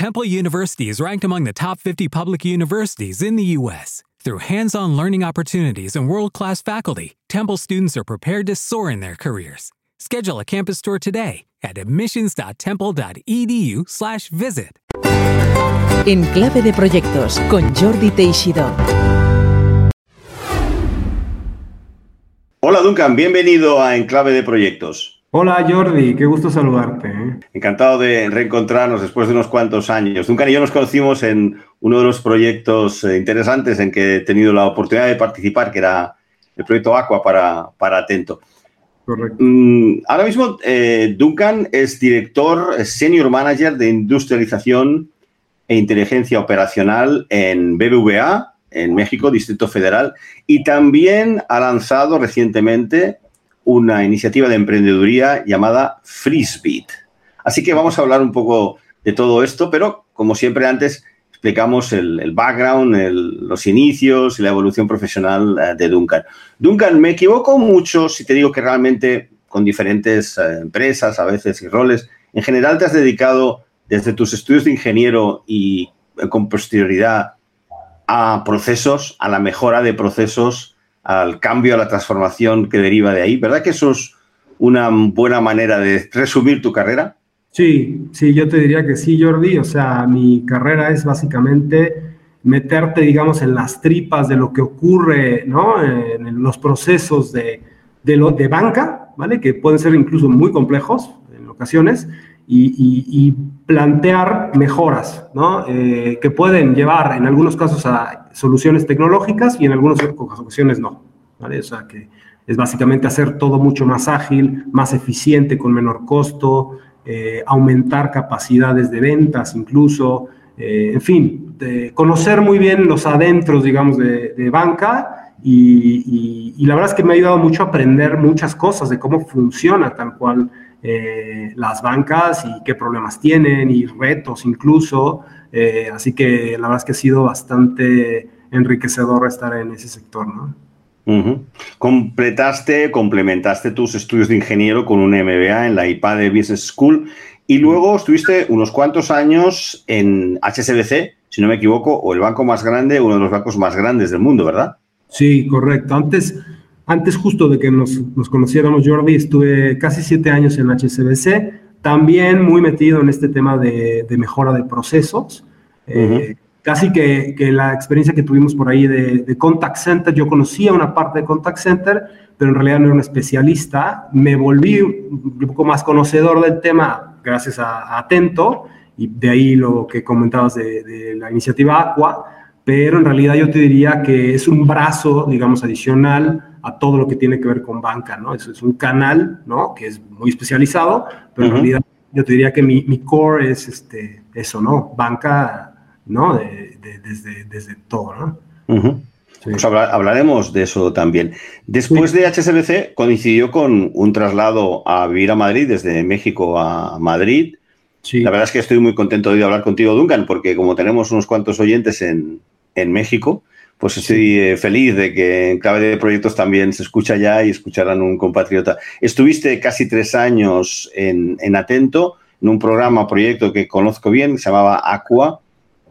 Temple University is ranked among the top 50 public universities in the U.S. Through hands on learning opportunities and world class faculty, Temple students are prepared to soar in their careers. Schedule a campus tour today at admissions.temple.edu/slash visit. En clave de proyectos con Jordi Teixidó. Hola Duncan, bienvenido a Enclave de Proyectos. Hola Jordi, qué gusto saludarte. ¿eh? Encantado de reencontrarnos después de unos cuantos años. Duncan y yo nos conocimos en uno de los proyectos eh, interesantes en que he tenido la oportunidad de participar, que era el proyecto Aqua para, para Atento. Correcto. Mm, ahora mismo eh, Duncan es director, senior manager de industrialización e inteligencia operacional en BBVA, en México, Distrito Federal, y también ha lanzado recientemente una iniciativa de emprendeduría llamada Freesbeat. Así que vamos a hablar un poco de todo esto, pero como siempre antes explicamos el, background, los inicios y la evolución profesional eh, de Duncan. Duncan, me equivoco mucho si te digo que realmente con diferentes eh, empresas a veces y roles, en general te has dedicado desde tus estudios de ingeniero y eh, con posterioridad a procesos, a la mejora de procesos, al cambio, a la transformación que deriva de ahí. ¿Verdad que eso es una buena manera de resumir tu carrera? Sí, sí, yo te diría que sí, Jordi. O sea, mi carrera es básicamente meterte, digamos, en las tripas de lo que ocurre, ¿no? En los procesos de, de, lo, de banca, ¿vale? Que pueden ser incluso muy complejos en ocasiones, y, y- y plantear mejoras, ¿no? Eh, que pueden llevar en algunos casos a soluciones tecnológicas y en algunas ocasiones no, ¿vale? O sea, que es básicamente hacer todo mucho más ágil, más eficiente, con menor costo, eh, aumentar capacidades de ventas incluso, eh, en fin, conocer muy bien los adentros, digamos, de, de banca y, y- y la verdad es que me ha ayudado mucho a aprender muchas cosas de cómo funciona tal cual eh, las bancas y qué problemas tienen y retos incluso. Eh, así que la verdad es que ha sido bastante enriquecedor estar en ese sector, ¿no? Completaste, complementaste tus estudios de ingeniero con un MBA en la IPADE Business School y luego estuviste unos cuantos años en HSBC, si no me equivoco, o el banco más grande, uno de los bancos más grandes del mundo, ¿verdad? Sí, correcto. Antes, antes justo de que nos, nos conociéramos, Jordi, estuve casi siete años en HSBC, también muy metido en este tema de, de mejora de procesos. Eh, Casi que, que la experiencia que tuvimos por ahí de, de Contact Center, yo conocía una parte de Contact Center, pero en realidad no era un especialista. Me volví un poco más conocedor del tema gracias a, a Atento, y de ahí lo que comentabas de, de la iniciativa Aqua, pero en realidad yo te diría que es un brazo, digamos, adicional a todo lo que tiene que ver con banca, ¿no? Eso es un canal, ¿no? Que es muy especializado, pero en realidad yo te diría que mi, mi core es este, eso, ¿no? Banca, ¿no? De- de- desde, desde todo, ¿no? Sí. Pues habla- hablaremos de eso también. Después de HSBC coincidió con un traslado a vivir a Madrid, desde México a Madrid. Sí. La verdad es que estoy muy contento de hablar contigo, Duncan, porque como tenemos unos cuantos oyentes en, en México, pues estoy eh, feliz de que en clave de proyectos también se escucha ya y escucharán un compatriota. Estuviste casi tres años en, en Atento, en un programa, proyecto que conozco bien, que se llamaba Aqua,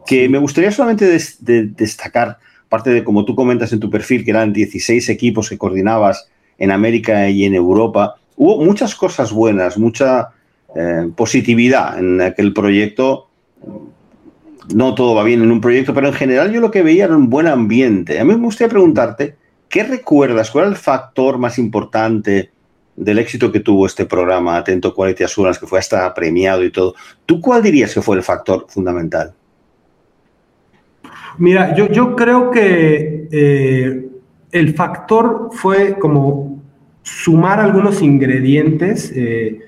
que me gustaría solamente des- de- destacar, parte de como tú comentas en tu perfil, que eran 16 equipos que coordinabas en América y en Europa. Hubo muchas cosas buenas, mucha eh, positividad en aquel proyecto. No todo va bien en un proyecto, pero en general yo lo que veía era un buen ambiente. A mí me gustaría preguntarte, ¿qué recuerdas? ¿Cuál era el factor más importante del éxito que tuvo este programa, Atento Quality Assurance, que fue hasta premiado y todo? ¿Tú cuál dirías que fue el factor fundamental? Mira, yo, yo creo que eh, el factor fue como sumar algunos ingredientes, eh,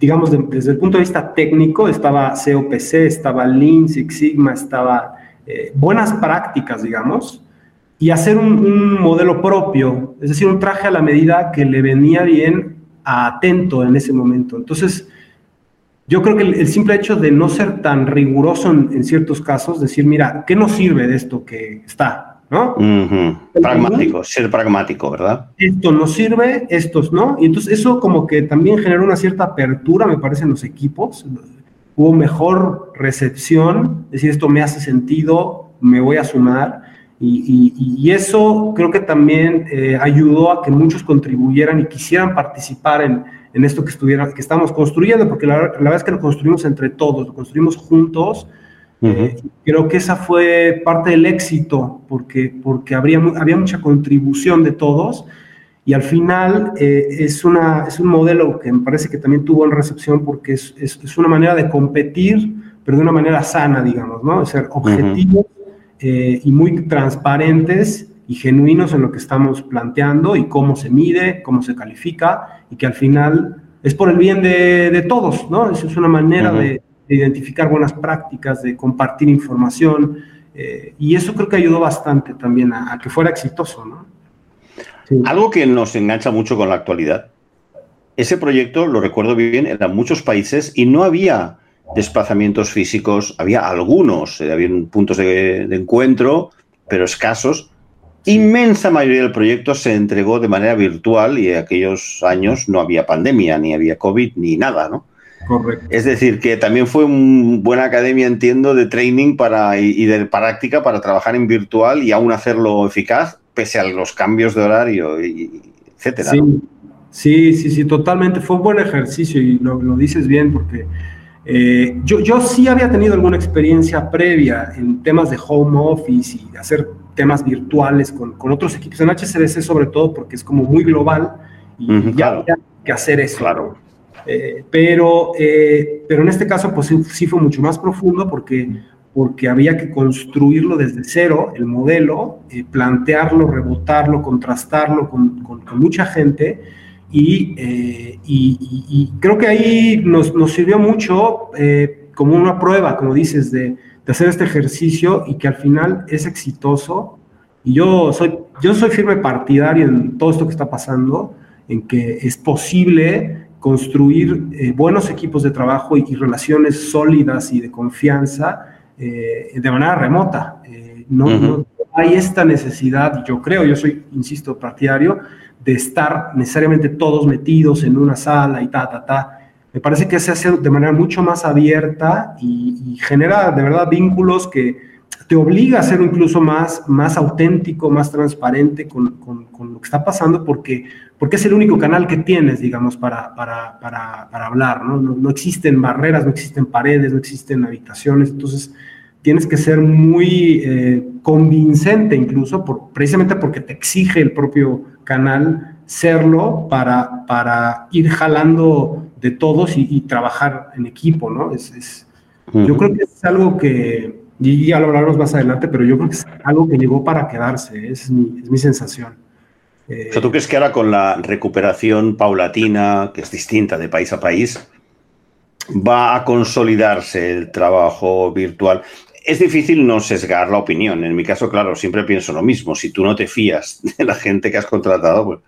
digamos, de- desde el punto de vista técnico, estaba COPC, estaba Lean, Six Sigma, estaba eh, buenas prácticas, digamos, y hacer un, modelo propio, es decir, un traje a la medida que le venía bien a Atento en ese momento. Entonces, yo creo que el, el simple hecho de no ser tan riguroso en, en ciertos casos, decir, mira, ¿qué nos sirve de esto que está? ¿No? Ujú. Pragmático, ser pragmático, ¿verdad? Esto nos sirve, estos no. Y entonces eso como que también genera una cierta apertura, me parece, en los equipos. hubo mejor recepción, es decir, esto me hace sentido, me voy a sumar. Y, eso creo que también eh, ayudó a que muchos contribuyeran y quisieran participar en, en esto que, estuviera, que estamos construyendo, porque la, la, verdad es que lo construimos entre todos, lo construimos juntos. Eh, creo que esa fue parte del éxito, porque, porque habría, había mucha contribución de todos y al final eh, es, una, es un modelo que me parece que también tuvo en recepción porque es, es, es, una manera de competir, pero de una manera sana, digamos, ¿no? De ser objetivos eh, y muy transparentes y genuinos en lo que estamos planteando y cómo se mide, cómo se califica y que al final es por el bien de, de todos, ¿no? Es, una manera de, de, identificar buenas prácticas, de compartir información eh, y eso creo que ayudó bastante también a, a que fuera exitoso, ¿no? Sí. Algo que nos engancha mucho con la actualidad. Ese proyecto, lo recuerdo bien, eran muchos países y no había desplazamientos físicos, había algunos, eh, había puntos de, de encuentro, pero escasos, inmensa mayoría del proyecto se entregó de manera virtual y en aquellos años no había pandemia, ni había COVID, ni nada, ¿no? Correcto. Es decir, que también fue una buena academia, entiendo, de training para, y, y, de práctica para trabajar en virtual y aún hacerlo eficaz, pese a los cambios de horario, y, etcétera. Sí, ¿no? sí, sí, sí, totalmente. Fue un buen ejercicio y lo, lo dices bien porque eh, yo, yo sí había tenido alguna experiencia previa en temas de home office y hacer temas virtuales con, con, otros equipos, en HCBC sobre todo porque es como muy global y uh -huh, ya había que hacer eso. Claro. Eh, pero, eh, pero en este caso pues sí fue mucho más profundo porque, porque había que construirlo desde cero, el modelo, eh, plantearlo, rebotarlo, contrastarlo con, con, con mucha gente y, y, y, y, creo que ahí nos, nos sirvió mucho como una prueba, como dices, de, de hacer este ejercicio y que al final es exitoso. Y yo soy, yo soy firme partidario en todo esto que está pasando, en que es posible construir eh, buenos equipos de trabajo y, y, relaciones sólidas y de confianza eh, de manera remota. Eh, no, uh -huh. no, hay esta necesidad, yo creo, yo soy, insisto, partidario, de estar necesariamente todos metidos en una sala y ta, ta, ta me parece que se hace de manera mucho más abierta y, y, genera de verdad vínculos que te obliga a ser incluso más, más auténtico, más transparente con, con, con lo que está pasando, porque, porque es el único canal que tienes, digamos, para, para, para, para hablar, ¿no? ¿no? ¿no? existen barreras, no existen paredes, no existen habitaciones, entonces tienes que ser muy eh, convincente incluso, por, precisamente porque te exige el propio canal serlo para, para ir jalando de todos y, y trabajar en equipo, ¿no? Es, es uh -huh. Yo creo que es algo que, y ya lo hablaremos más adelante, pero yo creo que es algo que llegó para quedarse, es mi, es mi sensación. Eh, o sea, ¿Tú crees que ahora con la recuperación paulatina, que es distinta de país a país, va a consolidarse el trabajo virtual? Es difícil no sesgar la opinión. En mi caso, claro, siempre pienso lo mismo. Si tú no te fías de la gente que has contratado, pues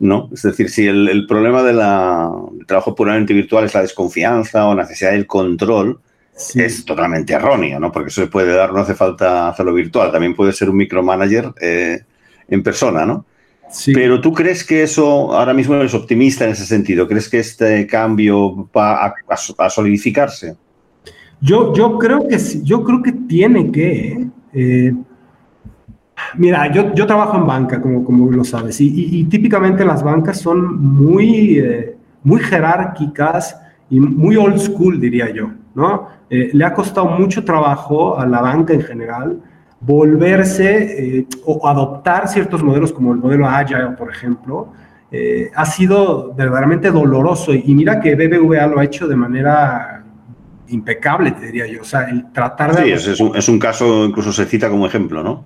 ¿no? Es decir, si el, el problema del de trabajo puramente virtual es la desconfianza o necesidad del control, sí. es totalmente erróneo, ¿no? Porque eso se puede dar, no hace falta hacerlo virtual, también puede ser un micromanager eh, en persona, ¿no? Sí. Pero tú crees que eso, ahora mismo eres optimista en ese sentido, ¿crees que este cambio va a, a, a solidificarse? Yo, yo creo que sí, yo creo que tiene que, eh, Mira, yo, yo, trabajo en banca, como, como lo sabes, y, y, y típicamente las bancas son muy, eh, muy jerárquicas y muy old school, diría yo, ¿no? Eh, le ha costado mucho trabajo a la banca en general volverse eh, o adoptar ciertos modelos como el modelo Agile, por ejemplo, eh, ha sido verdaderamente doloroso. Y mira que BBVA lo ha hecho de manera impecable, te diría yo. O sea, el tratar de... Sí, es, es, un, es un caso, incluso se cita como ejemplo, ¿no?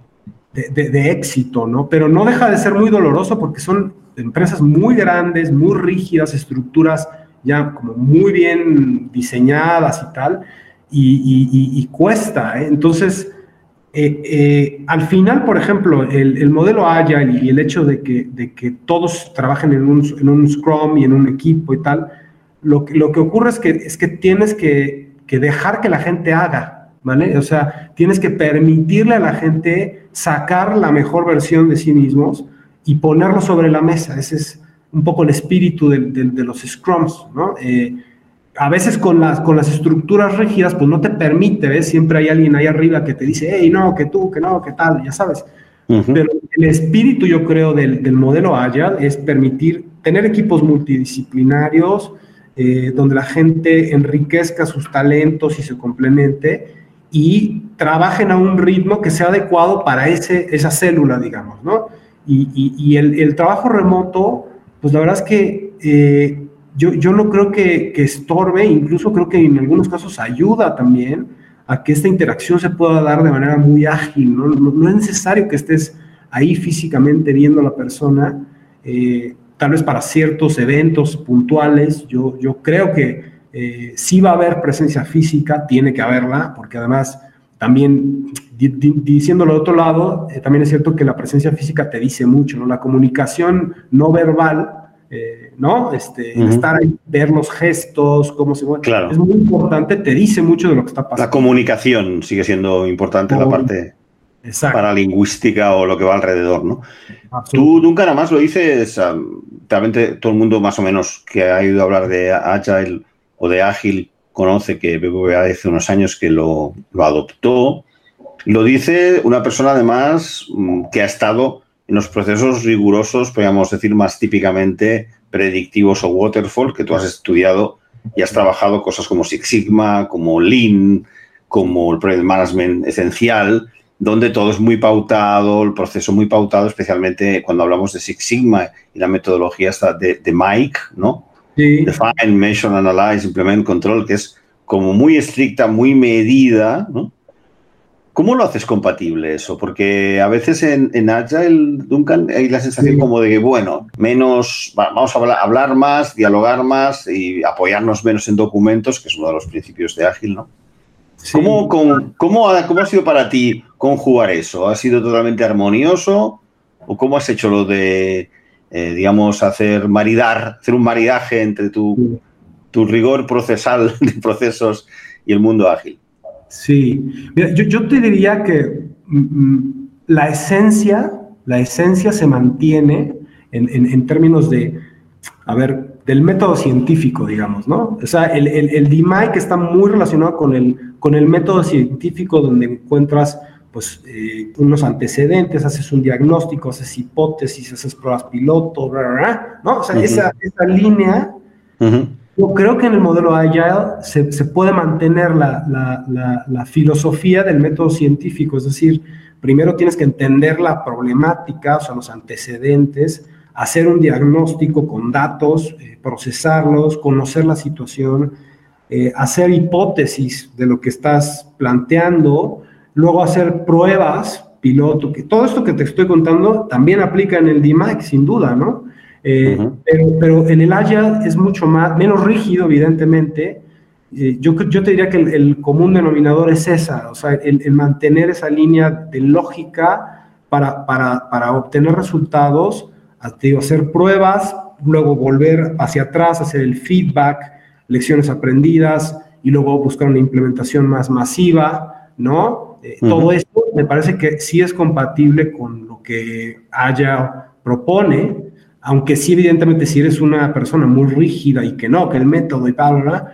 de, de, de, éxito, ¿no? Pero no deja de ser muy doloroso porque son empresas muy grandes, muy rígidas, estructuras ya como muy bien diseñadas y tal, y, y, y cuesta, ¿eh? Entonces, eh, eh, al final, por ejemplo, el, el, modelo Agile y el hecho de que, de que todos trabajen en un, en un, Scrum y en un equipo y tal, lo lo que ocurre es que, es que tienes que, que dejar que la gente haga, ¿vale? O sea, tienes que permitirle a la gente sacar la mejor versión de sí mismos y ponerlo sobre la mesa. Ese es un poco el espíritu de, de, de los scrums, ¿no? Eh, a veces con las, con las estructuras rígidas, pues no te permite, ¿ves? Siempre hay alguien ahí arriba que te dice, hey, no, que tú, que no, que tal, ya sabes. Pero el espíritu, yo creo, del, del, modelo Agile es permitir tener equipos multidisciplinarios eh, donde la gente enriquezca sus talentos y se complemente y trabajen a un ritmo que sea adecuado para ese, esa célula, digamos, ¿no? Y, y, el, el, trabajo remoto, pues la verdad es que eh, yo, yo no creo que, que, estorbe, incluso creo que en algunos casos ayuda también a que esta interacción se pueda dar de manera muy ágil, ¿no? No, es necesario que estés ahí físicamente viendo a la persona, eh, tal vez para ciertos eventos puntuales, yo, yo creo que eh, sí va a haber presencia física, tiene que haberla, porque además también diciéndolo de otro lado, eh, también es cierto que la presencia física te dice mucho, ¿no? La comunicación no verbal, eh, ¿no? Este, Estar ahí, ver los gestos, cómo se mueve, claro. es muy importante, te dice mucho de lo que está pasando. La comunicación sigue siendo importante, la parte Exacto. paralingüística o lo que va alrededor, ¿no? Tú nunca nada más lo dices, realmente todo el mundo más o menos que ha ido a hablar de Agile o de Ágil conoce que BBVA hace unos años que lo, lo adoptó. Lo dice una persona además mm, que ha estado en los procesos rigurosos, podríamos decir más típicamente predictivos o waterfall, que tú has estudiado y has trabajado cosas como Six Sigma, como Lean, como el Project Management esencial, donde todo es muy pautado, el proceso muy pautado, especialmente cuando hablamos de Six Sigma y la metodología esta de, de Mike, ¿no? Sí. Define, Measure, Analyze, Implement, Control, que es como muy estricta, muy medida, ¿no? ¿Cómo lo haces compatible eso? Porque a veces en, en Agile, Duncan, hay la sensación sí. como de que, bueno, menos, vamos a hablar, hablar, más, dialogar más y apoyarnos menos en documentos, que es uno de los principios de Ágil, ¿no? Sí. ¿Cómo, ha, ¿Cómo ha sido para ti conjugar eso? ¿Ha sido totalmente armonioso? ¿O cómo has hecho lo de, eh, digamos, hacer maridar, hacer un maridaje entre tu rigor procesal de procesos y el mundo ágil? Sí, Mira, yo, yo, te diría que mm, la esencia, la esencia se mantiene en, en, en, términos de, a ver, del método científico, digamos, ¿no? O sea, el, el, el está muy relacionado con el, con el método científico donde encuentras pues eh, unos antecedentes, haces un diagnóstico, haces hipótesis, haces pruebas piloto, bla, bla, bla, ¿no? O sea, uh -huh. esa, esa, línea uh -huh. Yo creo que en el modelo Agile se, puede mantener la, la, filosofía del método científico, es decir, primero tienes que entender la problemática, o sea, los antecedentes, hacer un diagnóstico con datos, eh, procesarlos, conocer la situación, eh, hacer hipótesis de lo que estás planteando, luego hacer pruebas piloto, que todo esto que te estoy contando también aplica en el DMAIC, sin duda, ¿no? Eh, uh -huh. pero, pero, en el Agile es mucho más, menos rígido, evidentemente. Eh, yo, yo te diría que el, el, común denominador es esa, o sea, el, el mantener esa línea de lógica para, para, para obtener resultados, digo, hacer pruebas, luego volver hacia atrás, hacer el feedback, lecciones aprendidas y luego buscar una implementación más masiva, ¿no? Eh, uh -huh. Todo esto me parece que sí es compatible con lo que Agile propone, aunque sí, evidentemente, si eres una persona muy rígida y que no, que el método y bla, bla,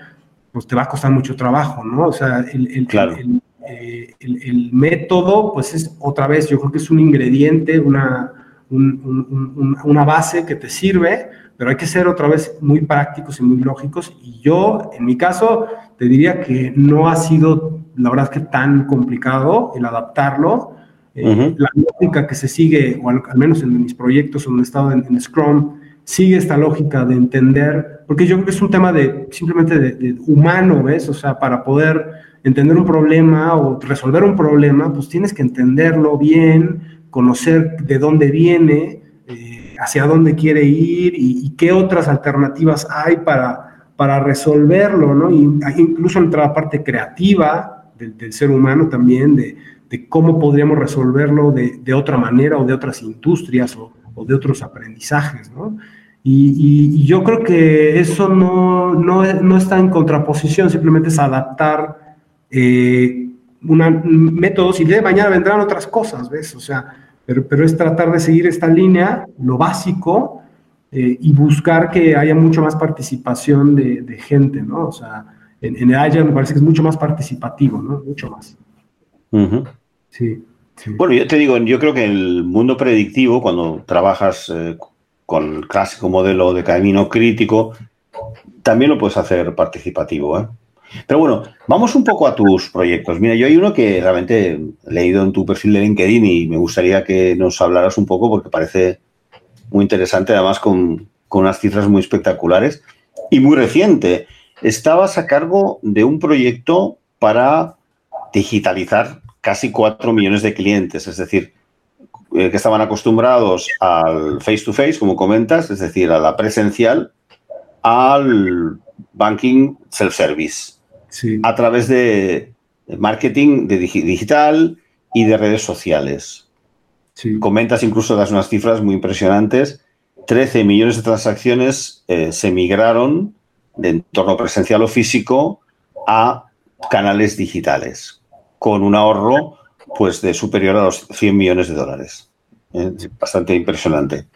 pues te va a costar mucho trabajo, ¿no? O sea, el, el, claro. el, eh, el, método, pues es otra vez, yo creo que es un ingrediente, una, un, un, una base que te sirve, pero hay que ser otra vez muy prácticos y muy lógicos. Y yo, en mi caso, te diría que no ha sido, la verdad, que tan complicado el adaptarlo Uh -huh. La lógica que se sigue, o al, al, menos en mis proyectos donde he estado en, en, Scrum, sigue esta lógica de entender, porque yo creo que es un tema de simplemente de, de humano, ¿ves? O sea, para poder entender un problema o resolver un problema, pues tienes que entenderlo bien, conocer de dónde viene, eh, hacia dónde quiere ir y, y, qué otras alternativas hay para, para resolverlo, ¿no? Y, incluso entra la parte creativa del, del ser humano también, de de cómo podríamos resolverlo de, de, otra manera o de otras industrias o, o de otros aprendizajes, ¿no? Y, y, yo creo que eso no, no, no, está en contraposición, simplemente es adaptar eh, una, métodos y de mañana vendrán otras cosas, ¿ves? O sea, pero, pero es tratar de seguir esta línea, lo básico, eh, y buscar que haya mucho más participación de, gente, ¿no? O sea, en, en, el me parece que es mucho más participativo, ¿no? Mucho más. Sí, Bueno, yo te digo, yo creo que en el mundo predictivo, cuando trabajas eh, con el clásico modelo de camino crítico, también lo puedes hacer participativo, ¿eh? Pero bueno, vamos un poco a tus proyectos. Mira, yo hay uno que realmente he leído en tu perfil de LinkedIn y me gustaría que nos hablaras un poco porque parece muy interesante, además con, unas cifras muy espectaculares y muy reciente. Estabas a cargo de un proyecto para digitalizar casi 4 millones de clientes, es decir, eh, que estaban acostumbrados al face to face, como comentas, es decir, a la presencial, al banking self-service a través de marketing de digital y de redes sociales. Comentas incluso, das unas cifras muy impresionantes. 13 millones de transacciones eh, se migraron de entorno presencial o físico a canales digitales, con un ahorro pues, de superior a los 100 millones de dólares. Eh, bastante impresionante.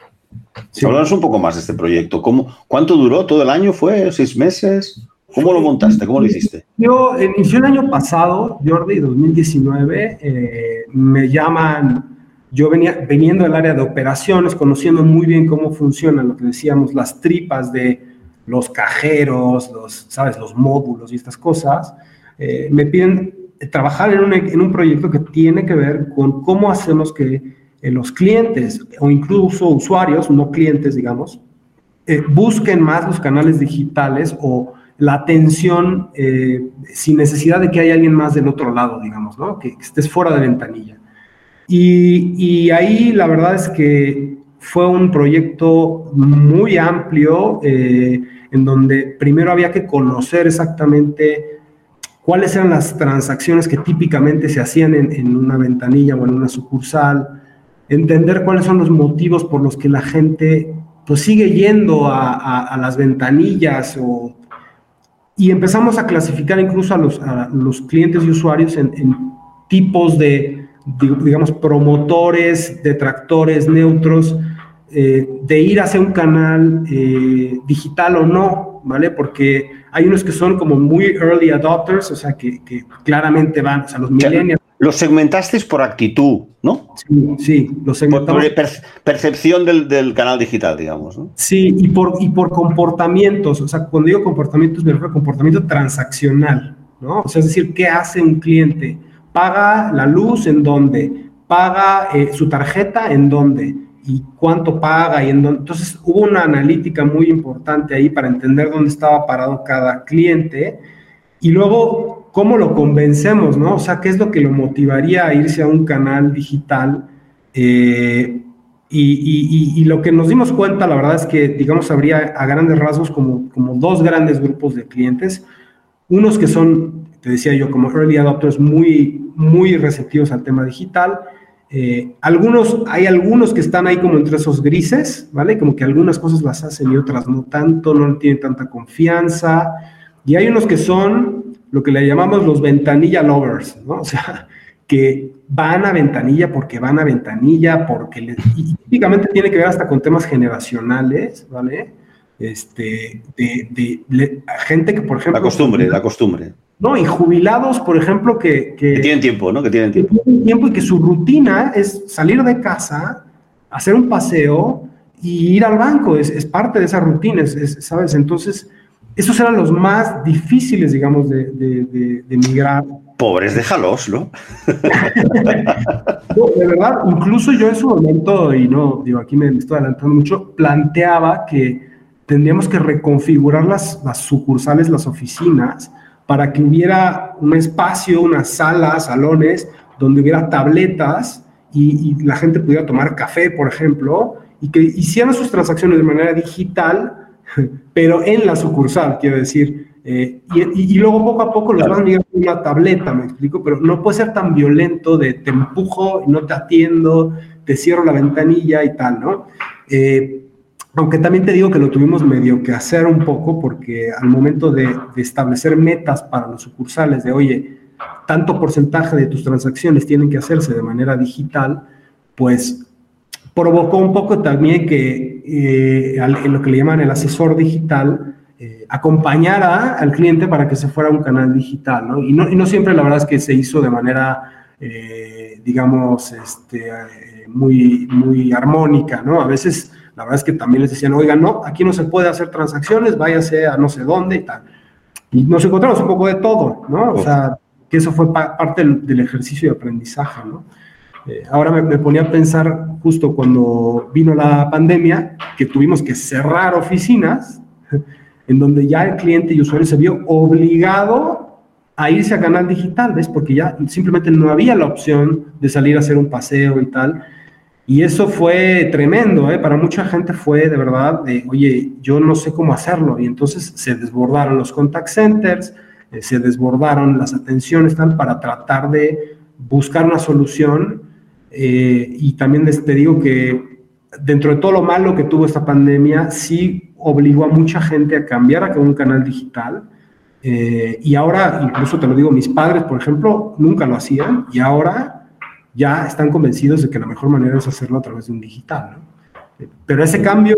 Sí. un poco más de este proyecto. ¿Cómo, ¿Cuánto duró? ¿Todo el año? ¿Fue? ¿Seis meses? ¿Cómo lo montaste? ¿Cómo lo hiciste? Yo inició el año pasado, Jordi, 2019, eh, me llaman, yo venía viniendo del área de operaciones, conociendo muy bien cómo funcionan lo que decíamos, las tripas de los cajeros, los, ¿sabes? los módulos y estas cosas, eh, me piden trabajar en un, en un, proyecto que tiene que ver con cómo hacemos que eh, los clientes o incluso usuarios, no clientes, digamos, busquen más los canales digitales o la atención eh, sin necesidad de que haya alguien más del otro lado, digamos, ¿no? Que, estés fuera de ventanilla. Y, ahí la verdad es que fue un proyecto muy amplio eh, en donde primero había que conocer exactamente cuáles eran las transacciones que típicamente se hacían en, una ventanilla o en una sucursal, entender cuáles son los motivos por los que la gente pues sigue yendo a las ventanillas o y empezamos a clasificar incluso a los, clientes y usuarios en, tipos de, digamos, promotores, detractores, neutros, eh, de ir hacia un canal eh, digital o no, ¿vale? Porque hay unos que son como muy early adopters, o sea, que, claramente van, o sea, los millennials. Los segmentasteis por actitud, ¿no? Sí, sí los segmentamos. Por, percepción del, canal digital, digamos, ¿no? Sí, y por, y por comportamientos, o sea, cuando digo comportamientos me refiero a comportamiento transaccional, ¿no? O sea, es decir, ¿qué hace un cliente? ¿Paga la luz en dónde? ¿Paga eh, su tarjeta en dónde? ¿Y cuánto paga? Y en dónde? Entonces, hubo una analítica muy importante ahí para entender dónde estaba parado cada cliente. Y luego ¿cómo lo convencemos, no? O sea, ¿qué es lo que lo motivaría a irse a un canal digital? Eh, y, lo que nos dimos cuenta, la verdad es que, digamos, habría a grandes rasgos como, como dos grandes grupos de clientes. Unos que son, te decía yo, como early adopters muy, muy receptivos al tema digital. Eh, algunos, hay algunos que están ahí como entre esos grises, ¿vale? Como que algunas cosas las hacen y otras no tanto, no tienen tanta confianza. Y hay unos que son lo que le llamamos los ventanilla lovers, ¿no? O sea, que van a ventanilla porque van a ventanilla, porque y típicamente tiene que ver hasta con temas generacionales, ¿vale? Este, de, gente que, por ejemplo... La costumbre, la costumbre. No, y jubilados, por ejemplo, que... Que, tienen tiempo, ¿no? Que tienen tiempo. Que tienen tiempo y que su rutina es salir de casa, hacer un paseo y ir al banco, es, es parte de esa rutina, ¿sabes? Entonces esos eran los más difíciles, digamos, de, de, migrar. Pobres, déjalos, ¿no? no, de verdad, incluso yo en su momento, y no, digo, aquí me, estoy adelantando mucho, planteaba que tendríamos que reconfigurar las, las sucursales, las oficinas, para que hubiera un espacio, unas salas, salones, donde hubiera tabletas y, y la gente pudiera tomar café, por ejemplo, y que hicieran sus transacciones de manera digital pero en la sucursal, quiero decir. Eh, y, luego poco a poco los van a una tableta, me explico, pero no puede ser tan violento de te empujo, no te atiendo, te cierro la ventanilla y tal, ¿no? Eh, aunque también te digo que lo tuvimos medio que hacer un poco, porque al momento de, establecer metas para los sucursales, de oye, tanto porcentaje de tus transacciones tienen que hacerse de manera digital, pues provocó un poco también que eh, en lo que le llaman el asesor digital, eh, acompañara al cliente para que se fuera a un canal digital, ¿no? Y, no, no siempre la verdad es que se hizo de manera, eh, digamos, este, muy, muy armónica, ¿no? A veces la verdad es que también les decían, oigan, no, aquí no se puede hacer transacciones, váyase a no sé dónde y tal. Y nos encontramos un poco de todo, ¿no? O sea, que eso fue parte del, ejercicio de aprendizaje, ¿no? Eh, ahora me, me, ponía a pensar justo cuando vino la pandemia, que tuvimos que cerrar oficinas, en donde ya el cliente y usuario se vio obligado a irse a canal digital, ¿ves? Porque ya simplemente no había la opción de salir a hacer un paseo y tal. Y eso fue tremendo, ¿eh? Para mucha gente fue de verdad oye, yo no sé cómo hacerlo. Y entonces se desbordaron los contact centers, eh, se desbordaron las atenciones, tal, para tratar de buscar una solución. Eh, y también te digo que dentro de todo lo malo que tuvo esta pandemia, sí obligó a mucha gente a cambiar a un canal digital. Eh, y ahora, incluso te lo digo, mis padres, por ejemplo, nunca lo hacían y ahora ya están convencidos de que la mejor manera es hacerlo a través de un digital, ¿no? Pero ese cambio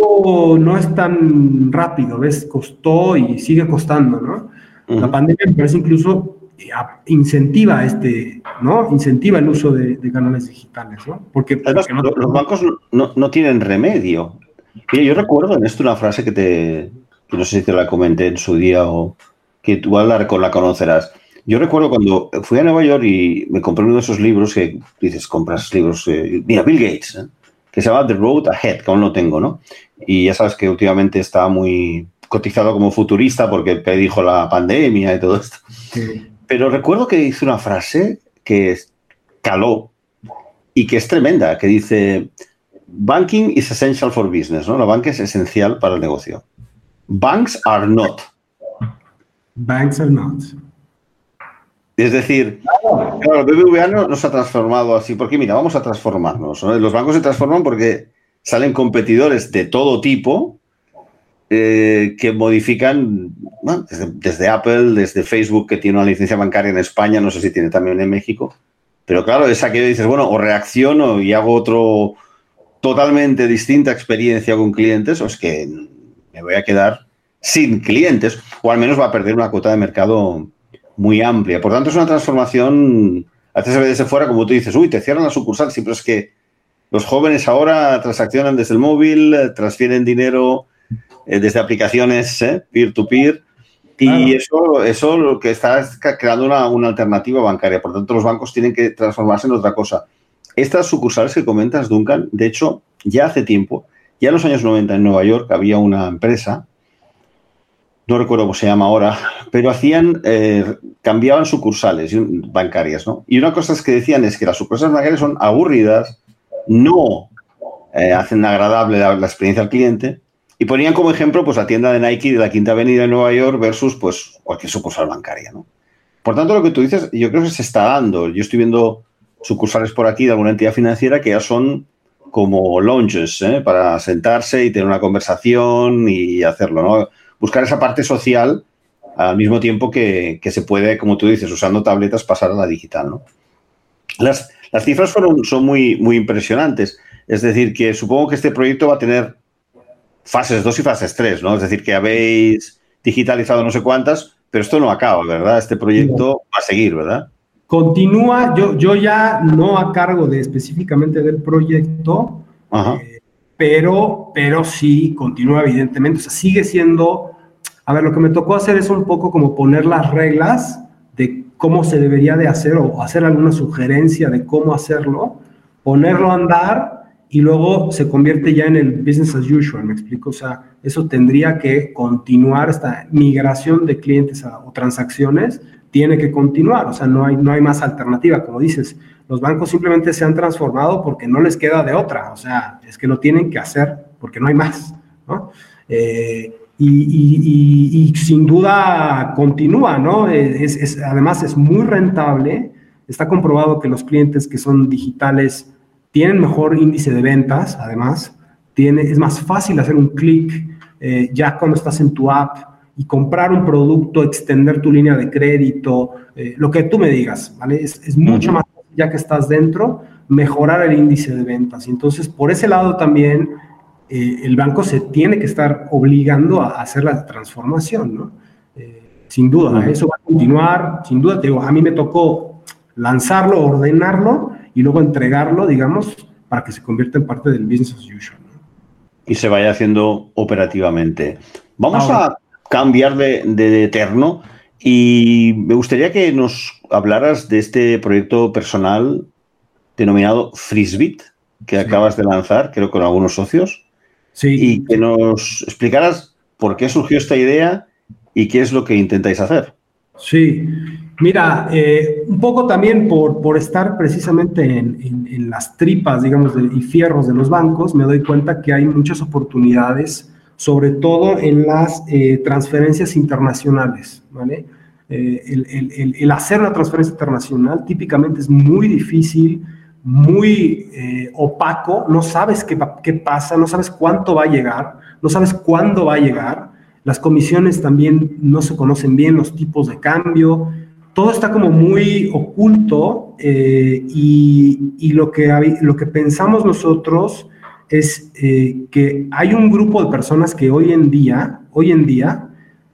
no es tan rápido, ¿ves? Costó y sigue costando, ¿no? La pandemia me parece incluso eh, incentiva este, ¿no? Incentiva el uso de, canales digitales, ¿no? Porque, los bancos no, no, tienen remedio. yo recuerdo en esto una frase que te, que no sé si te la comenté en su día o que tú la, la conocerás yo recuerdo cuando fui a Nueva York y me compré uno de esos libros que dices, compras libros, eh, mira, Bill Gates, ¿eh? que se llama The Road Ahead, que aún no tengo, ¿no? Y ya sabes que últimamente está muy cotizado como futurista porque dijo la pandemia y todo esto. Pero recuerdo que hizo una frase que caló y que es tremenda, que dice, banking is essential for business, ¿no? La banca es esencial para el negocio. Banks are not. Banks are not. Es decir, claro, el BBVA no, se ha transformado así, porque mira, vamos a transformarnos. Los bancos se transforman porque salen competidores de todo tipo eh, que modifican desde, Apple, desde Facebook, que tiene una licencia bancaria en España, no sé si tiene también en México. Pero claro, es aquello que dices, bueno, o reacciono y hago otro totalmente distinta experiencia con clientes, o es que me voy a quedar sin clientes, o al menos va a perder una cuota de mercado muy amplia. Por tanto, es una transformación, antes se ve desde fuera, como tú dices, uy, te cierran la sucursal, sí, pero es que los jóvenes ahora transaccionan desde el móvil, transfieren dinero eh, desde aplicaciones eh, peer-to-peer. y eso, eso lo que está es creando una, una, alternativa bancaria. Por tanto, los bancos tienen que transformarse en otra cosa. Estas sucursales que comentas, Duncan, de hecho, ya hace tiempo, ya en los años 90 en Nueva York había una empresa no recuerdo cómo se llama ahora, pero hacían, eh, cambiaban sucursales bancarias, ¿no? Y una cosa es que decían es que las sucursales bancarias son aburridas, no eh, hacen agradable la, experiencia al cliente, y ponían como ejemplo pues la tienda de Nike de la Quinta Avenida de Nueva York versus pues cualquier sucursal bancaria, ¿no? Por tanto, lo que tú dices, yo creo que se está dando. Yo estoy viendo sucursales por aquí de alguna entidad financiera que ya son como lounges, ¿eh? para sentarse y tener una conversación y hacerlo, ¿no? Buscar esa parte social al mismo tiempo que, se puede, como tú dices, usando tabletas pasar a la digital. ¿no? Las, las cifras fueron, son muy, muy impresionantes. Es decir, que supongo que este proyecto va a tener fases 2 y fases 3, ¿no? Es decir, que habéis digitalizado no sé cuántas, pero esto no acaba, ¿verdad? Este proyecto va a seguir, ¿verdad? Continúa, yo, yo ya no a cargo de específicamente del proyecto, eh, pero, pero sí continúa evidentemente, o sea, sigue siendo, a ver, lo que me tocó hacer es un poco como poner las reglas de cómo se debería de hacer o hacer alguna sugerencia de cómo hacerlo, ponerlo a andar y luego se convierte ya en el business as usual, me explico, o sea, eso tendría que continuar, esta migración de clientes o transacciones tiene que continuar, o sea, no hay, no hay más alternativa, como dices, los bancos simplemente se han transformado porque no les queda de otra, o sea, es que lo tienen que hacer porque no hay más, ¿no? Eh, y, sin duda continúa, ¿no? Es, además es muy rentable, está comprobado que los clientes que son digitales tienen mejor índice de ventas, además, tiene, es más fácil hacer un clic eh, ya cuando estás en tu app y comprar un producto, extender tu línea de crédito, eh, lo que tú me digas, ¿vale? Es, es mucho más ya que estás dentro, mejorar el índice de ventas. Y entonces, por ese lado también, eh, el banco se tiene que estar obligando a hacer la transformación, ¿no? Eh, sin duda, eso va a continuar, sin duda, te digo, a mí me tocó lanzarlo, ordenarlo y luego entregarlo, digamos, para que se convierta en parte del business as usual. Y se vaya haciendo operativamente. Vamos a cambiar de, de eterno y me gustaría que nos hablaras de este proyecto personal denominado Frisbit, que acabas de lanzar, creo con algunos socios. Sí. Y que nos explicaras por qué surgió esta idea y qué es lo que intentáis hacer. Sí, mira, eh, un poco también por, por estar precisamente en, las tripas, digamos, y fierros de los bancos, me doy cuenta que hay muchas oportunidades, sobre todo en las eh, transferencias internacionales, ¿vale? Eh, el, hacer una transferencia internacional típicamente es muy difícil, muy eh, opaco, no sabes qué, qué, pasa, no sabes cuánto va a llegar, no sabes cuándo va a llegar, las comisiones también no se conocen bien, los tipos de cambio, todo está como muy oculto y, y, lo, que, lo que pensamos nosotros es eh, que hay un grupo de personas que hoy en día, hoy en día,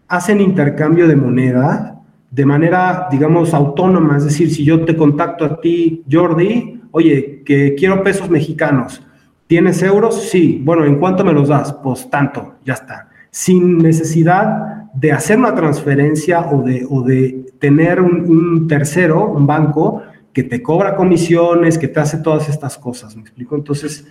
hacen intercambio de moneda de manera, digamos, autónoma, es decir, si yo te contacto a ti, Jordi, oye, que quiero pesos mexicanos. ¿Tienes euros? Sí. Bueno, ¿en cuánto me los das? Pues tanto, ya está. Sin necesidad de hacer una transferencia o de, o de tener un, tercero, un banco, que te cobra comisiones, que te hace todas estas cosas. ¿Me explico? Entonces,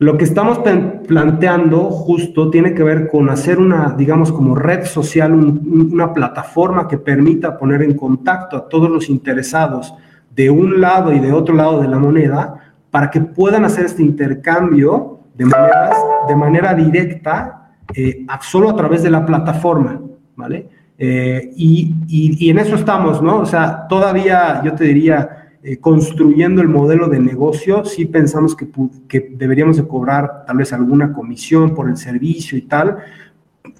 lo que estamos planteando justo tiene que ver con hacer una, digamos, como red social, una plataforma que permita poner en contacto a todos los interesados de un lado y de otro lado de la moneda para que puedan hacer este intercambio de, de manera directa, eh, solo a través de la plataforma, ¿vale? Eh, y, en eso estamos, ¿no? O sea, todavía yo te diría, eh, construyendo el modelo de negocio, sí pensamos que, deberíamos de cobrar tal vez alguna comisión por el servicio y tal,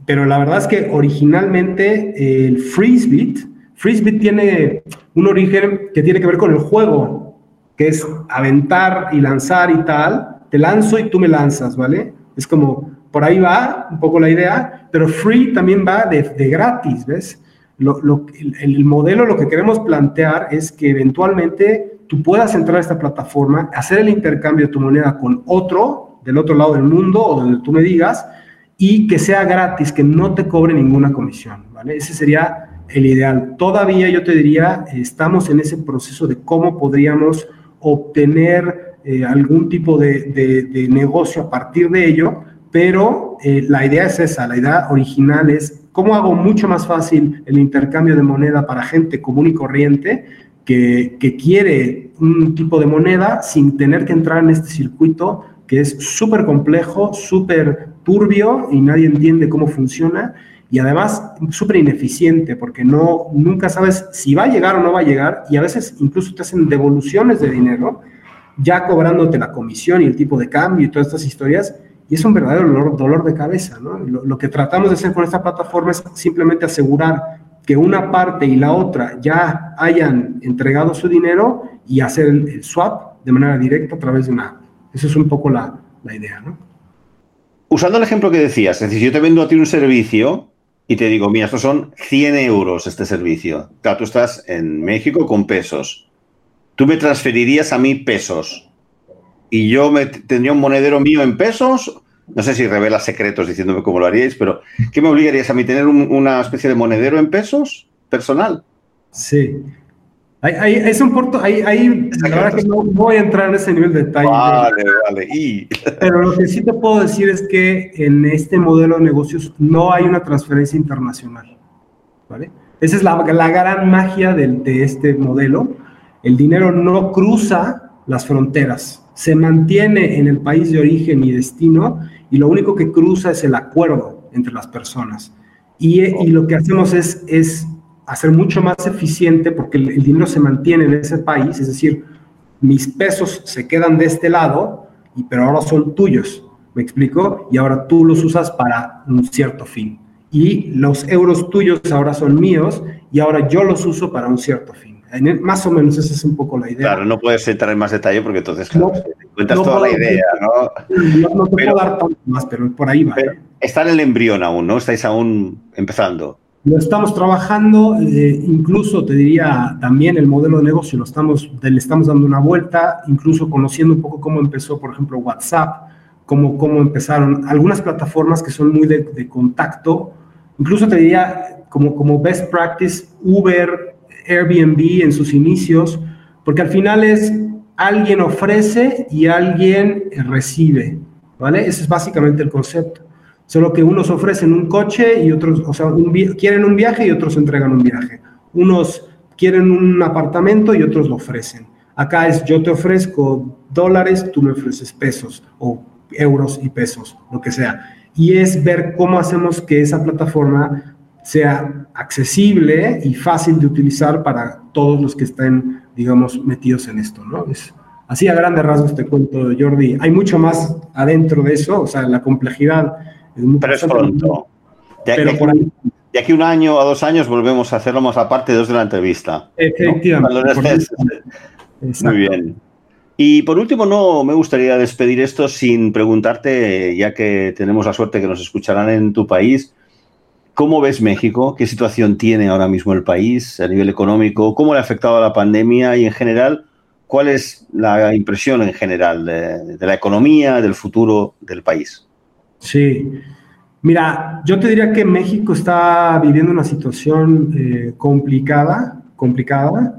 pero la verdad es que originalmente el FreezeBit, Frisbee tiene un origen que tiene que ver con el juego, que es aventar y lanzar y tal. Te lanzo y tú me lanzas, ¿vale? Es como, por ahí va un poco la idea, pero free también va de, gratis, ¿ves? El, modelo, lo que queremos plantear es que eventualmente tú puedas entrar a esta plataforma, hacer el intercambio de tu moneda con otro del otro lado del mundo o donde tú me digas, y que sea gratis, que no te cobre ninguna comisión, ¿vale? Ese sería el ideal. Todavía yo te diría, estamos en ese proceso de cómo podríamos obtener eh, algún tipo de, negocio a partir de ello, pero eh, la idea es esa, la idea original es cómo hago mucho más fácil el intercambio de moneda para gente común y corriente que, que quiere un tipo de moneda sin tener que entrar en este circuito que es súper complejo, súper turbio y nadie entiende cómo funciona y además súper ineficiente porque no, nunca sabes si va a llegar o no va a llegar y a veces incluso te hacen devoluciones de dinero ya cobrándote la comisión y el tipo de cambio y todas estas historias y es un verdadero dolor, dolor de cabeza. ¿no? Lo, que tratamos de hacer con esta plataforma es simplemente asegurar que una parte y la otra ya hayan entregado su dinero y hacer el, swap de manera directa a través de una app. Esa es un poco la, la idea. ¿no? Usando el ejemplo que decías, es decir, yo te vendo a ti un servicio y te digo, mira, estos son 100 euros este servicio. Claro, tú estás en México con pesos. Tú me transferirías a mí pesos y yo me tendría un monedero mío en pesos. No sé si revelas secretos diciéndome cómo lo haríais, pero ¿qué me obligarías a mí tener una especie de monedero en pesos personal? Sí, es un punto, ahí, la verdad que no voy a entrar en ese nivel de detalle. Vale, vale. Y... Pero lo que sí te puedo decir es que en este modelo de negocios no hay una transferencia internacional. ¿vale? Esa es la, la gran magia de, de este modelo. El dinero no cruza las fronteras, se mantiene en el país de origen y destino y lo único que cruza es el acuerdo entre las personas. Y, y lo que hacemos es, es hacer mucho más eficiente porque el, dinero se mantiene en ese país, es decir, mis pesos se quedan de este lado, y, pero ahora son tuyos, ¿me explico? Y ahora tú los usas para un cierto fin. Y los euros tuyos ahora son míos y ahora yo los uso para un cierto fin. Más o menos esa es un poco la idea. Claro, no puedes entrar en más detalle porque entonces claro, cuentas toda la idea, ¿no? No, te puedo dar tanto más, pero por ahí va. ¿eh? está en el embrión aún, ¿no? Estáis aún empezando. Lo estamos trabajando, eh, incluso te diría también el modelo de negocio lo estamos, le estamos dando una vuelta, incluso conociendo un poco cómo empezó, por ejemplo, WhatsApp, cómo, cómo empezaron algunas plataformas que son muy de, de contacto, incluso te diría como, como best practice, Uber, Airbnb en sus inicios, porque al final es alguien ofrece y alguien recibe, ¿vale? Ese es básicamente el concepto. Solo que unos ofrecen un coche y otros, o sea, quieren un viaje y otros entregan un viaje. Unos quieren un apartamento y otros lo ofrecen. Acá es yo te ofrezco dólares, tú me ofreces pesos o euros y pesos, lo que sea. Y es ver cómo hacemos que esa plataforma sea accesible y fácil de utilizar para todos los que estén, digamos, metidos en esto, ¿no? Es, así a grandes rasgos te cuento, Jordi. Hay mucho más adentro de eso, o sea, la complejidad es muy Pero es pronto. De, pero por ahí. de aquí un año o dos años volvemos a hacerlo más aparte dos de la entrevista. Efectivamente. Muy bien. Y por último, no me gustaría despedir esto sin preguntarte, ya que tenemos la suerte que nos escucharán en tu país, ¿Cómo ves México? ¿Qué situación tiene ahora mismo el país a nivel económico? ¿Cómo le ha afectado a la pandemia? Y en general, ¿cuál es la impresión en general de, la economía, del futuro del país? Sí, mira, yo te diría que México está viviendo una situación eh, complicada, complicada.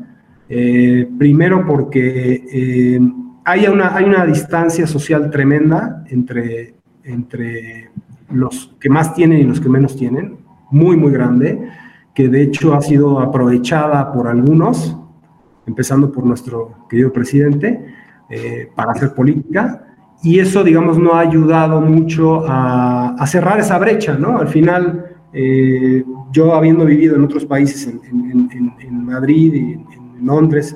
Eh, primero porque eh, hay, una, hay una distancia social tremenda entre, entre los que más tienen y los que menos tienen muy, muy grande, que de hecho ha sido aprovechada por algunos, empezando por nuestro querido presidente, eh, para hacer política. Y eso, digamos, no ha ayudado mucho a, cerrar esa brecha, ¿no? Al final, eh, yo habiendo vivido en otros países, en, Madrid y en, Londres,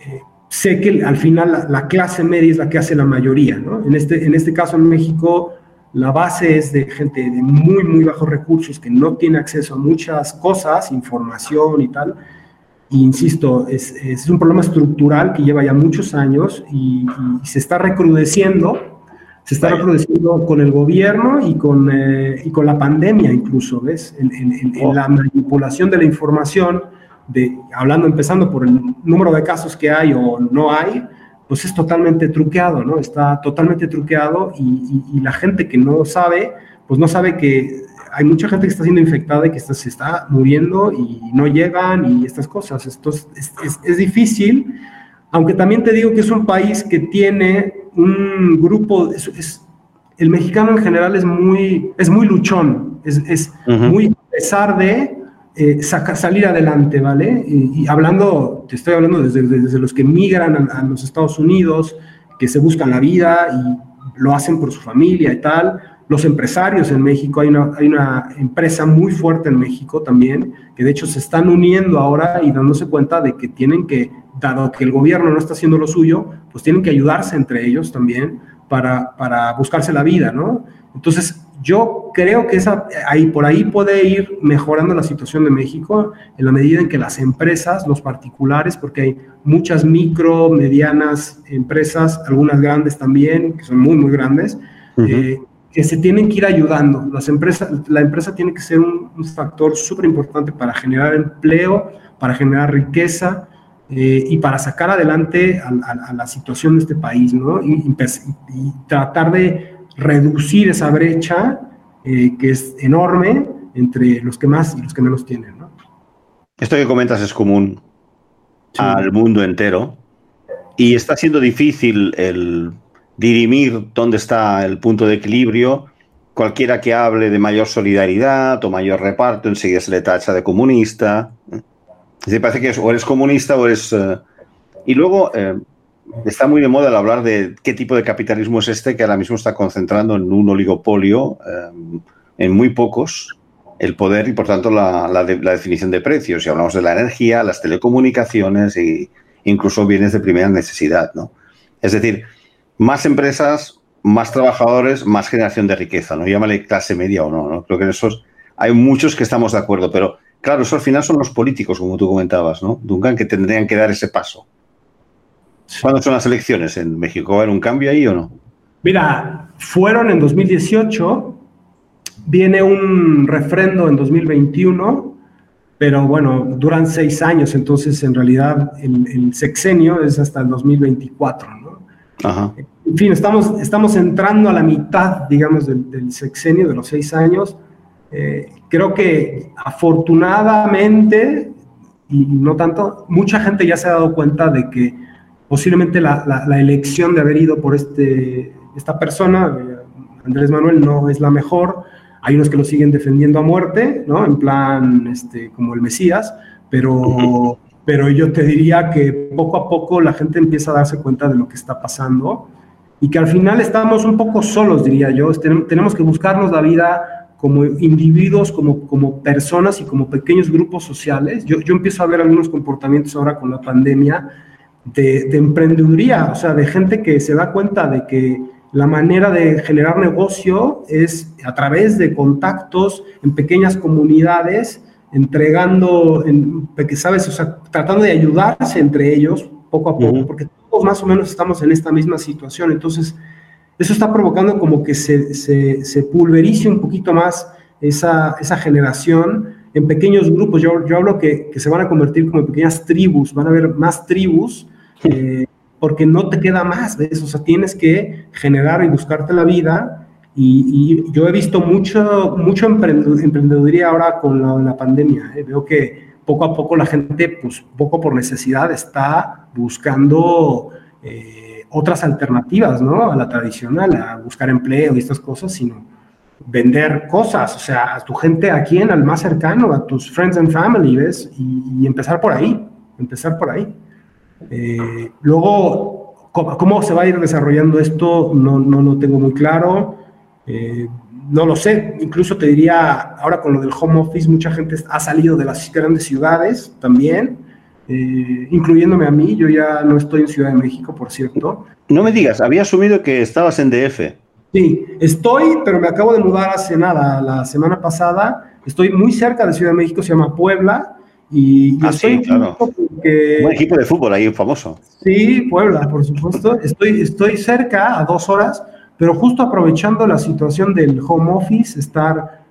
eh, sé que al final la, la, clase media es la que hace la mayoría, ¿no? En este, en este caso en México la base es de gente de muy, muy bajos recursos que no tiene acceso a muchas cosas, información y tal. insisto, es, es un problema estructural que lleva ya muchos años y, se está recrudeciendo. Se está recrudeciendo con el gobierno y con, eh, y con la pandemia incluso, ¿ves? En, en, la manipulación de la información, de, hablando, empezando por el número de casos que hay o no hay, pues es totalmente truqueado, ¿no? Está totalmente truqueado y, la gente que no sabe, pues no sabe que hay mucha gente que está siendo infectada y que se está muriendo y no llegan y estas cosas. Esto es, difícil, aunque también te digo que es un país que tiene un grupo, es, el mexicano en general es muy, es muy luchón, es, muy a pesar de eh, salir adelante, ¿vale? Y, hablando, te estoy hablando desde, desde los que migran a, los Estados Unidos, que se buscan la vida y lo hacen por su familia y tal. Los empresarios en México, hay una, hay una empresa muy fuerte en México también, que de hecho se están uniendo ahora y dándose cuenta de que tienen que, dado que el gobierno no está haciendo lo suyo, pues tienen que ayudarse entre ellos también para, para buscarse la vida, ¿no? Entonces, yo creo que esa, ahí, por ahí puede ir mejorando la situación de México en la medida en que las empresas, los particulares, porque hay muchas micro, medianas empresas, algunas grandes también, que son muy, muy grandes, eh, que se tienen que ir ayudando. Las empresas, la empresa tiene que ser un, factor súper importante para generar empleo, para generar riqueza eh, y para sacar adelante a, la situación de este país, ¿no? y tratar de reducir esa brecha eh, que es enorme entre los que más y los que menos tienen. ¿no? Esto que comentas es común al mundo entero y está siendo difícil el dirimir dónde está el punto de equilibrio. Cualquiera que hable de mayor solidaridad o mayor reparto enseguida se le tacha de comunista. Se parece que o eres comunista o eres... Eh, y luego eh, está muy de moda el hablar de qué tipo de capitalismo es este que ahora mismo está concentrando en un oligopolio, eh, en muy pocos, el poder y por tanto la, definición de precios. Si hablamos de la energía, las telecomunicaciones e incluso bienes de primera necesidad. ¿no? Es decir, más empresas, más trabajadores, más generación de riqueza. ¿no? Llámale clase media o no. ¿no? Creo que en esos hay muchos que estamos de acuerdo, pero Claro, eso al final son los políticos, como tú comentabas, ¿no? Duncan, que tendrían que dar ese paso. ¿Cuándo son las elecciones en México? ¿Va a haber un cambio ahí o no? Mira, fueron en 2018, viene un refrendo en 2021, pero bueno, duran seis años, entonces en realidad el, sexenio es hasta el 2024, ¿no? Ajá. En fin, estamos, estamos entrando a la mitad, digamos, del, sexenio, de los seis años. Eh, creo que afortunadamente, y no tanto, mucha gente ya se ha dado cuenta de que posiblemente la, la, elección de haber ido por este, esta persona, eh, Andrés Manuel, no es la mejor. Hay unos que lo siguen defendiendo a muerte, ¿no? En plan, este, como el Mesías, pero, pero yo te diría que poco a poco la gente empieza a darse cuenta de lo que está pasando y que al final estamos un poco solos, diría yo. Tenemos que buscarnos la vida como individuos, como, como personas y como pequeños grupos sociales. Yo, yo empiezo a ver algunos comportamientos ahora con la pandemia de, de emprendeduría, o sea, de gente que se da cuenta de que la manera de generar negocio es a través de contactos en pequeñas comunidades, entregando, en, ¿sabes? O sea, tratando de ayudarse entre ellos poco a poco, porque todos más o menos estamos en esta misma situación. Entonces, eso está provocando como que se, se, pulverice un poquito más esa, esa generación en pequeños grupos. Yo, yo hablo que, que, se van a convertir como en pequeñas tribus, van a haber más tribus. Eh, porque no te queda más, ¿ves? O sea, tienes que generar y buscarte la vida. Y, yo he visto mucho, mucho emprendeduría ahora con la, pandemia. ¿eh? Veo que poco a poco la gente, pues poco por necesidad, está buscando eh, otras alternativas, ¿no? A la tradicional, a buscar empleo y estas cosas, sino vender cosas, o sea, a tu gente, ¿a quién? Al más cercano, a tus friends and family, ¿ves? Y, empezar por ahí, empezar por ahí. Eh, luego, ¿cómo, se va a ir desarrollando esto? No, no lo tengo muy claro. Eh, no lo sé. Incluso te diría, ahora con lo del home office, mucha gente ha salido de las grandes ciudades también, eh, incluyéndome a mí. Yo ya no estoy en Ciudad de México, por cierto. No me digas, había asumido que estabas en DF. Sí, estoy, pero me acabo de mudar hace nada, la semana pasada. Estoy muy cerca de Ciudad de México, se llama Puebla. Y, ah, sí, claro. Un equipo de fútbol ahí famoso. Sí, Puebla, por supuesto. Estoy, estoy cerca, a dos horas, pero justo aprovechando la situación del home office, estar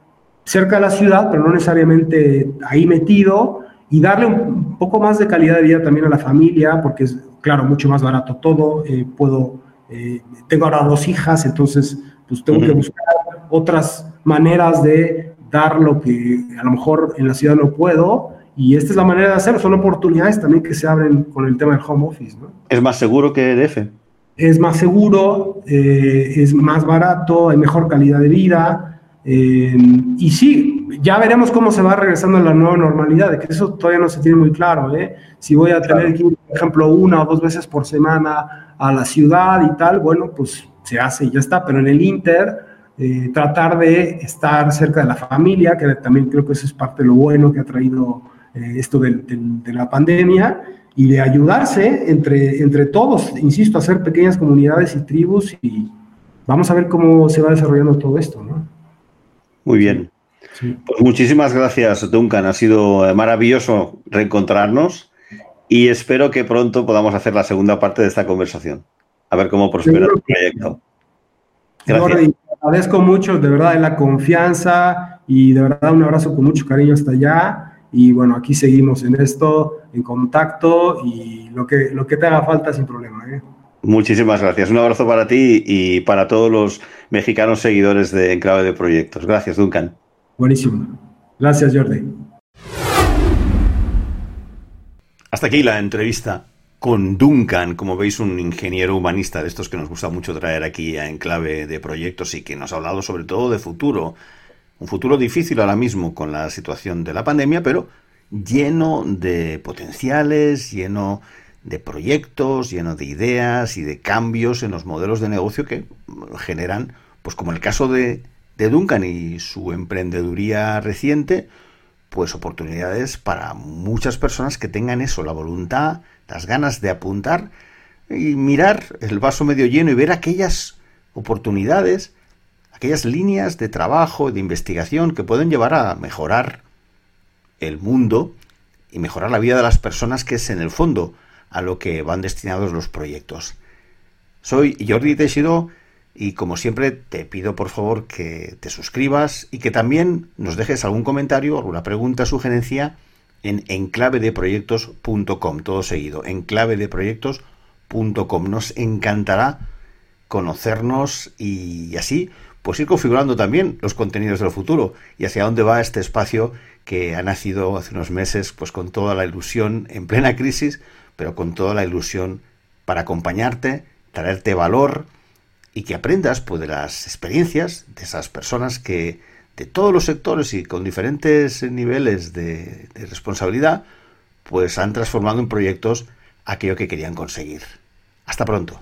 cerca de la ciudad, pero no necesariamente ahí metido, y darle un poco más de calidad de vida también a la familia, porque es, claro, mucho más barato todo. Eh, puedo, eh, tengo ahora dos hijas, entonces, pues tengo que buscar otras maneras de dar lo que a lo mejor en la ciudad no puedo y esta es la manera de hacerlo, son oportunidades también que se abren con el tema del home office. ¿no? ¿Es más seguro que DF? Es más seguro, eh, es más barato, hay mejor calidad de vida. Eh, y sí, ya veremos cómo se va regresando a la nueva normalidad, de que eso todavía no se tiene muy claro. ¿eh? Si voy a tener que ir, por ejemplo, una o dos veces por semana a la ciudad y tal, bueno, pues se hace y ya está, pero en el Inter, eh, tratar de estar cerca de la familia, que también creo que eso es parte de lo bueno que ha traído eh, esto de, la pandemia y de ayudarse entre, entre todos, insisto, hacer pequeñas comunidades y tribus y vamos a ver cómo se va desarrollando todo esto. ¿no? Muy bien. Pues muchísimas gracias, Duncan. Ha sido maravilloso reencontrarnos y espero que pronto podamos hacer la segunda parte de esta conversación. A ver cómo prospera el proyecto. Gracias. agradezco mucho, de verdad, la confianza y de verdad un abrazo con mucho cariño hasta allá. Y bueno, aquí seguimos en esto, en contacto y lo que, lo que te haga falta sin problema. ¿eh? Muchísimas gracias. Un abrazo para ti y para todos los mexicanos seguidores de Enclave de Proyectos. Gracias, Duncan. Buenísimo. Gracias, Jordi. Hasta aquí la entrevista con Duncan, como veis, un ingeniero humanista de estos que nos gusta mucho traer aquí a Enclave de Proyectos y que nos ha hablado sobre todo de futuro, un futuro difícil ahora mismo con la situación de la pandemia, pero lleno de potenciales, lleno de proyectos, lleno de ideas y de cambios en los modelos de negocio que generan, pues como el caso de, de Duncan y su emprendeduría reciente, pues oportunidades para muchas personas que tengan eso, la voluntad, las ganas de apuntar y mirar el vaso medio lleno y ver aquellas oportunidades aquellas líneas de trabajo, de investigación que pueden llevar a mejorar el mundo y mejorar la vida de las personas, que es en el fondo a lo que van destinados los proyectos. Soy Jordi Teixidó y como siempre te pido por favor que te suscribas y que también nos dejes algún comentario, alguna pregunta, sugerencia en enclavedeproyectos.com, todo seguido, enclavedeproyectos.com. Nos encantará conocernos y así pues ir configurando también los contenidos del futuro y hacia dónde va este espacio que ha nacido hace unos meses pues con toda la ilusión en plena crisis, pero con toda la ilusión para acompañarte, traerte valor, y que aprendas pues, de las experiencias de esas personas que de todos los sectores y con diferentes niveles de, de responsabilidad, pues han transformado en proyectos aquello que querían conseguir. Hasta pronto.